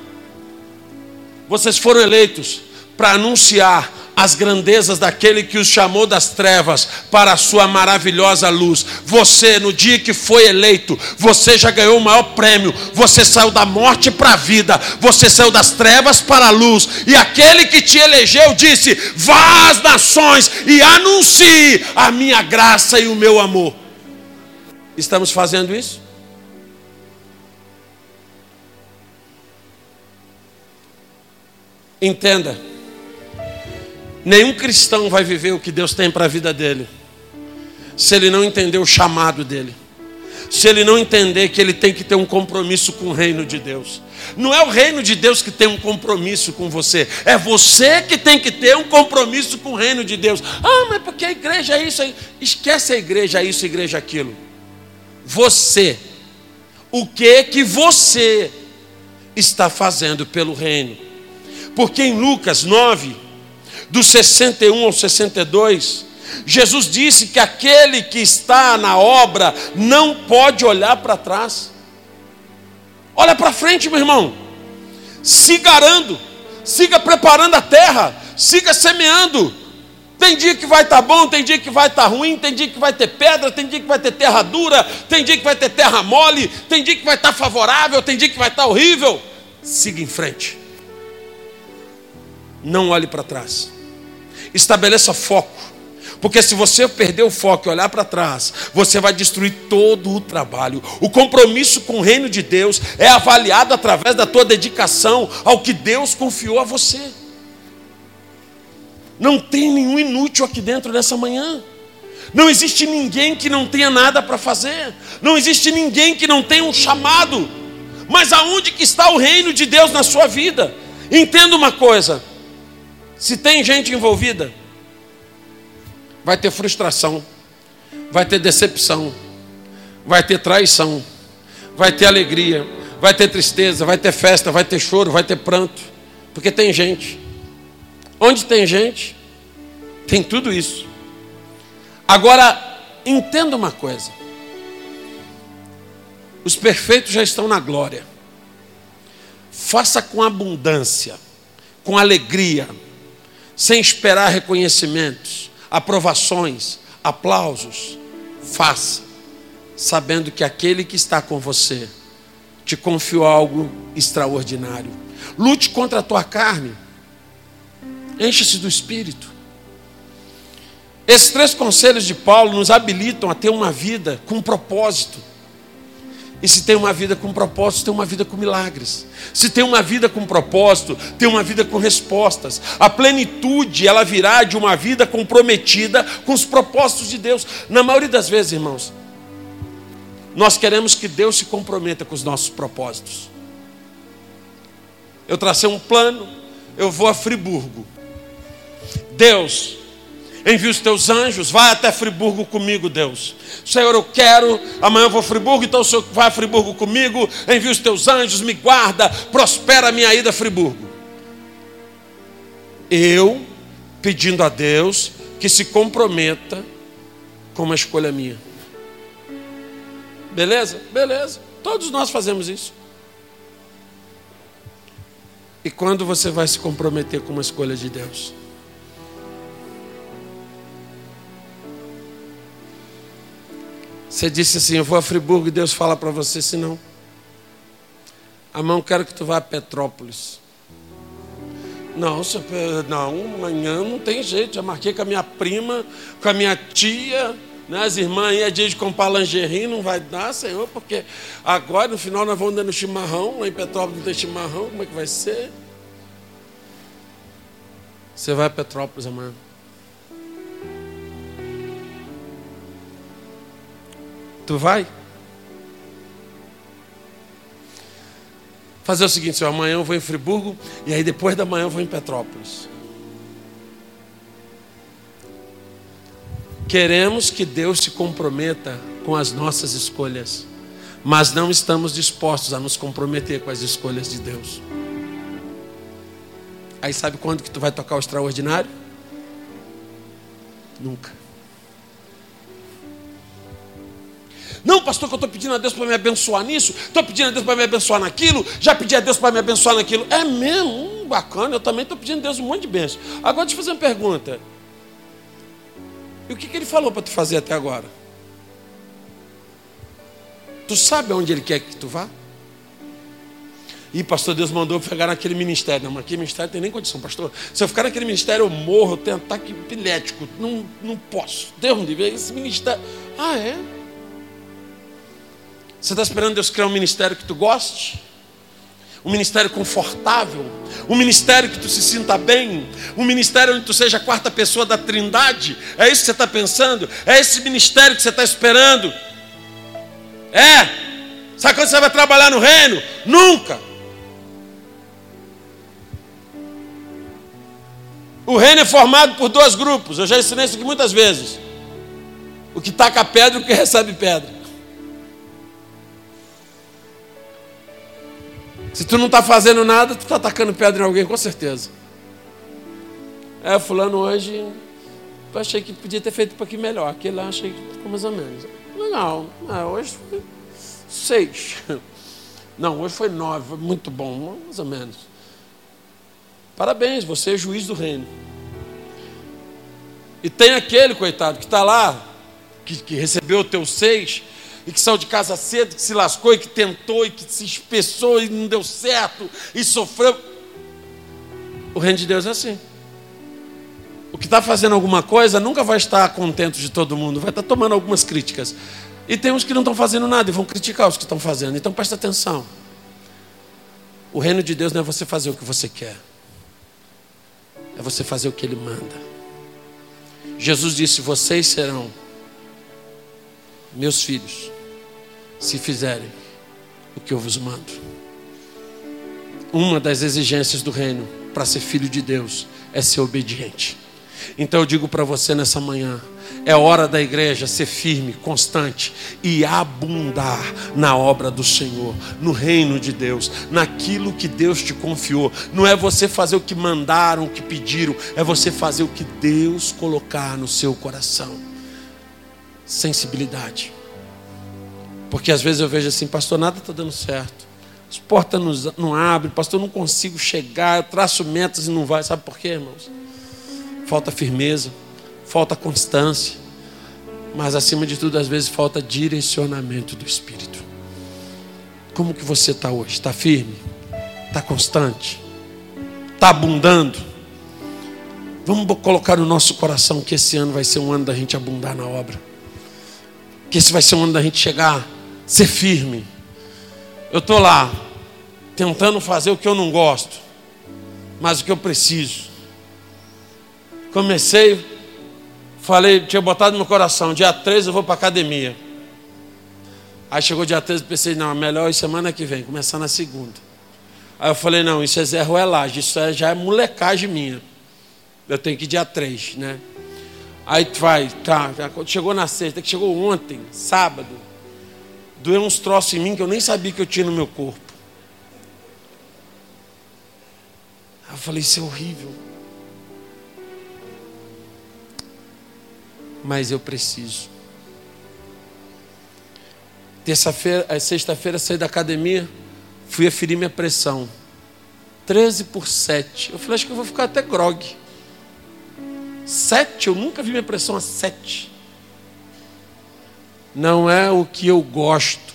Vocês foram eleitos para anunciar as grandezas daquele que os chamou das trevas para a sua maravilhosa luz. Você, no dia que foi eleito, você já ganhou o maior prêmio. Você saiu da morte para a vida, você saiu das trevas para a luz. E aquele que te elegeu disse: Vá às nações e anuncie a minha graça e o meu amor. Estamos fazendo isso? Entenda, nenhum cristão vai viver o que Deus tem para a vida dele, se ele não entender o chamado dele, se ele não entender que ele tem que ter um compromisso com o reino de Deus. Não é o reino de Deus que tem um compromisso com você, é você que tem que ter um compromisso com o reino de Deus. Ah, mas porque a igreja é isso. Esquece a igreja é isso, a igreja é aquilo. Você, o que que você está fazendo pelo reino? Porque em Lucas 9, do 61 ao 62, Jesus disse que aquele que está na obra não pode olhar para trás. Olha para frente, meu irmão. Siga arando, siga preparando a terra, siga semeando. Tem dia que vai estar tá bom, tem dia que vai estar tá ruim, tem dia que vai ter pedra, tem dia que vai ter terra dura, tem dia que vai ter terra mole, tem dia que vai estar tá favorável, tem dia que vai estar horrível. Siga em frente. Não olhe para trás. Estabeleça foco. Porque se você perder o foco e olhar para trás, você vai destruir todo o trabalho. O compromisso com o reino de Deus é avaliado através da tua dedicação ao que Deus confiou a você. Não tem nenhum inútil aqui dentro nessa manhã. Não existe ninguém que não tenha nada para fazer. Não existe ninguém que não tenha um chamado. Mas aonde que está o reino de Deus na sua vida? Entenda uma coisa: se tem gente envolvida, vai ter frustração, vai ter decepção, vai ter traição, vai ter alegria, vai ter tristeza, vai ter festa, vai ter choro, vai ter pranto, porque tem gente. Onde tem gente, tem tudo isso. Agora, entenda uma coisa: os perfeitos já estão na glória. Faça com abundância, com alegria, sem esperar reconhecimentos, aprovações, aplausos. Faça, sabendo que aquele que está com você te confiou algo extraordinário. Lute contra a tua carne, encha-se do espírito. Esses três conselhos de Paulo nos habilitam a ter uma vida com propósito e se tem uma vida com propósito, tem uma vida com milagres. Se tem uma vida com propósito, tem uma vida com respostas. A plenitude, ela virá de uma vida comprometida com os propósitos de Deus. Na maioria das vezes, irmãos, nós queremos que Deus se comprometa com os nossos propósitos. Eu tracei um plano, eu vou a Friburgo. Deus, Envia os teus anjos, vai até Friburgo comigo, Deus. Senhor, eu quero, amanhã eu vou a Friburgo, então o Senhor vai a Friburgo comigo, envia os teus anjos, me guarda, prospera a minha ida a Friburgo. Eu pedindo a Deus que se comprometa com uma escolha minha. Beleza? Beleza. Todos nós fazemos isso. E quando você vai se comprometer com uma escolha de Deus? Você disse assim: Eu vou a Friburgo e Deus fala para você, se não. Amão, quero que tu vá a Petrópolis. Não, não, amanhã não tem jeito. Já marquei com a minha prima, com a minha tia, né, as irmãs aí é dia de comprar lingerie, não vai dar, Senhor, porque agora no final nós vamos dando chimarrão, lá em Petrópolis não tem chimarrão, como é que vai ser? Você vai a Petrópolis amanhã. Tu vai? Fazer o seguinte, senhor, amanhã eu vou em Friburgo e aí depois da manhã eu vou em Petrópolis. Queremos que Deus se comprometa com as nossas escolhas, mas não estamos dispostos a nos comprometer com as escolhas de Deus. Aí sabe quando que tu vai tocar o extraordinário? Nunca. Não, pastor, que eu estou pedindo a Deus para me abençoar nisso, estou pedindo a Deus para me abençoar naquilo, já pedi a Deus para me abençoar naquilo. É mesmo? bacana, eu também estou pedindo a Deus um monte de bênção. Agora deixa eu fazer uma pergunta. E o que, que ele falou para tu fazer até agora? Tu sabe aonde ele quer que tu vá? E pastor, Deus mandou eu pegar naquele ministério. Não, mas aquele ministério tem nem condição, pastor. Se eu ficar naquele ministério, eu morro, eu tenho ataque epilético. Não, não posso. Deus me livre. Esse ministério. Ah, é? Você está esperando Deus criar um ministério que tu goste? Um ministério confortável, um ministério que tu se sinta bem, um ministério onde tu seja a quarta pessoa da trindade. É isso que você está pensando? É esse ministério que você está esperando? É? Sabe quando você vai trabalhar no reino? Nunca. O reino é formado por dois grupos. Eu já ensinei isso aqui muitas vezes. O que taca pedra e o que recebe pedra. Se tu não está fazendo nada, tu está atacando pedra em alguém, com certeza. É, fulano hoje, eu achei que podia ter feito um pouquinho melhor. Aquele lá achei que ficou mais ou menos. Legal. É, hoje foi seis. Não, hoje foi nove, foi muito bom, mais ou menos. Parabéns, você é juiz do reino. E tem aquele, coitado, que está lá, que, que recebeu o teu seis, e que saiu de casa cedo, que se lascou, e que tentou, e que se espessou, e não deu certo, e sofreu. O reino de Deus é assim. O que está fazendo alguma coisa nunca vai estar contente de todo mundo, vai estar tomando algumas críticas. E tem uns que não estão fazendo nada e vão criticar os que estão fazendo. Então presta atenção. O reino de Deus não é você fazer o que você quer é você fazer o que Ele manda. Jesus disse: Vocês serão meus filhos, se fizerem o que eu vos mando. Uma das exigências do reino para ser filho de Deus é ser obediente. Então eu digo para você nessa manhã: é hora da igreja ser firme, constante e abundar na obra do Senhor, no reino de Deus, naquilo que Deus te confiou. Não é você fazer o que mandaram, o que pediram, é você fazer o que Deus colocar no seu coração. Sensibilidade. Porque às vezes eu vejo assim, pastor, nada está dando certo. As portas não, não abrem, pastor, eu não consigo chegar, eu traço metas e não vai. Sabe por quê, irmãos? Falta firmeza falta constância, mas acima de tudo, às vezes falta direcionamento do Espírito. Como que você está hoje? Está firme? Está constante? Está abundando? Vamos colocar no nosso coração que esse ano vai ser um ano da gente abundar na obra. Que esse vai ser um ano da gente chegar, ser firme. Eu estou lá, tentando fazer o que eu não gosto, mas o que eu preciso. Comecei Falei, tinha botado no meu coração, dia 13 eu vou para academia. Aí chegou dia 13 e pensei, não, melhor semana que vem, começar na segunda. Aí eu falei, não, isso é Zé Ruelagem, isso é, já é molecagem minha. Eu tenho que ir dia 3, né? Aí vai, tá, chegou na sexta, que chegou ontem, sábado, doeu uns troços em mim que eu nem sabia que eu tinha no meu corpo. Aí eu falei, isso é horrível. mas eu preciso. Terça-feira, eh, sexta-feira saí da academia, fui aferir minha pressão. 13 por 7. Eu falei, acho que eu vou ficar até grog. 7, eu nunca vi minha pressão a 7. Não é o que eu gosto,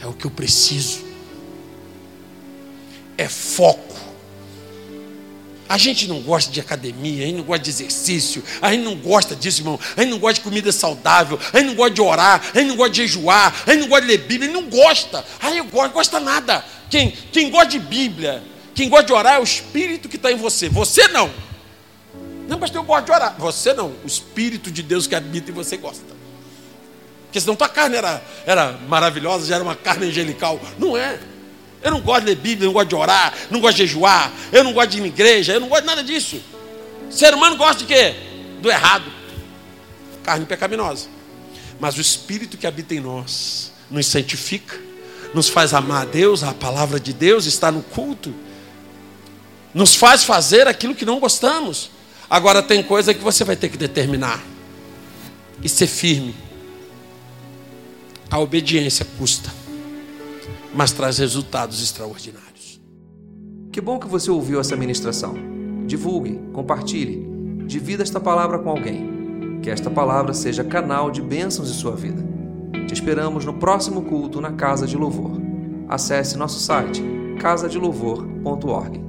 é o que eu preciso. É foco. A gente não gosta de academia, a gente não gosta de exercício, a gente não gosta disso, irmão. A gente não gosta de comida saudável, a gente não gosta de orar, a gente não gosta de jejuar, a gente não gosta de ler Bíblia, a gente não gosta. Aí eu gosto, gosta nada. Quem, quem gosta de Bíblia, quem gosta de orar é o Espírito que está em você. Você não. Não, pastor, eu gosto de orar. Você não. O Espírito de Deus que habita em você gosta. Porque senão tua carne era, era maravilhosa, já era uma carne angelical. Não é. Eu não gosto de ler Bíblia, não gosto de orar, não gosto de jejuar, eu não gosto de ir na igreja, eu não gosto de nada disso. Ser humano gosta de quê? Do errado. Carne pecaminosa. Mas o Espírito que habita em nós nos santifica, nos faz amar a Deus, a palavra de Deus está no culto, nos faz fazer aquilo que não gostamos. Agora tem coisa que você vai ter que determinar e ser firme. A obediência custa mas traz resultados extraordinários. Que bom que você ouviu essa ministração. Divulgue, compartilhe, divida esta palavra com alguém. Que esta palavra seja canal de bênçãos em sua vida. Te esperamos no próximo culto na Casa de Louvor. Acesse nosso site casadelouvor.org.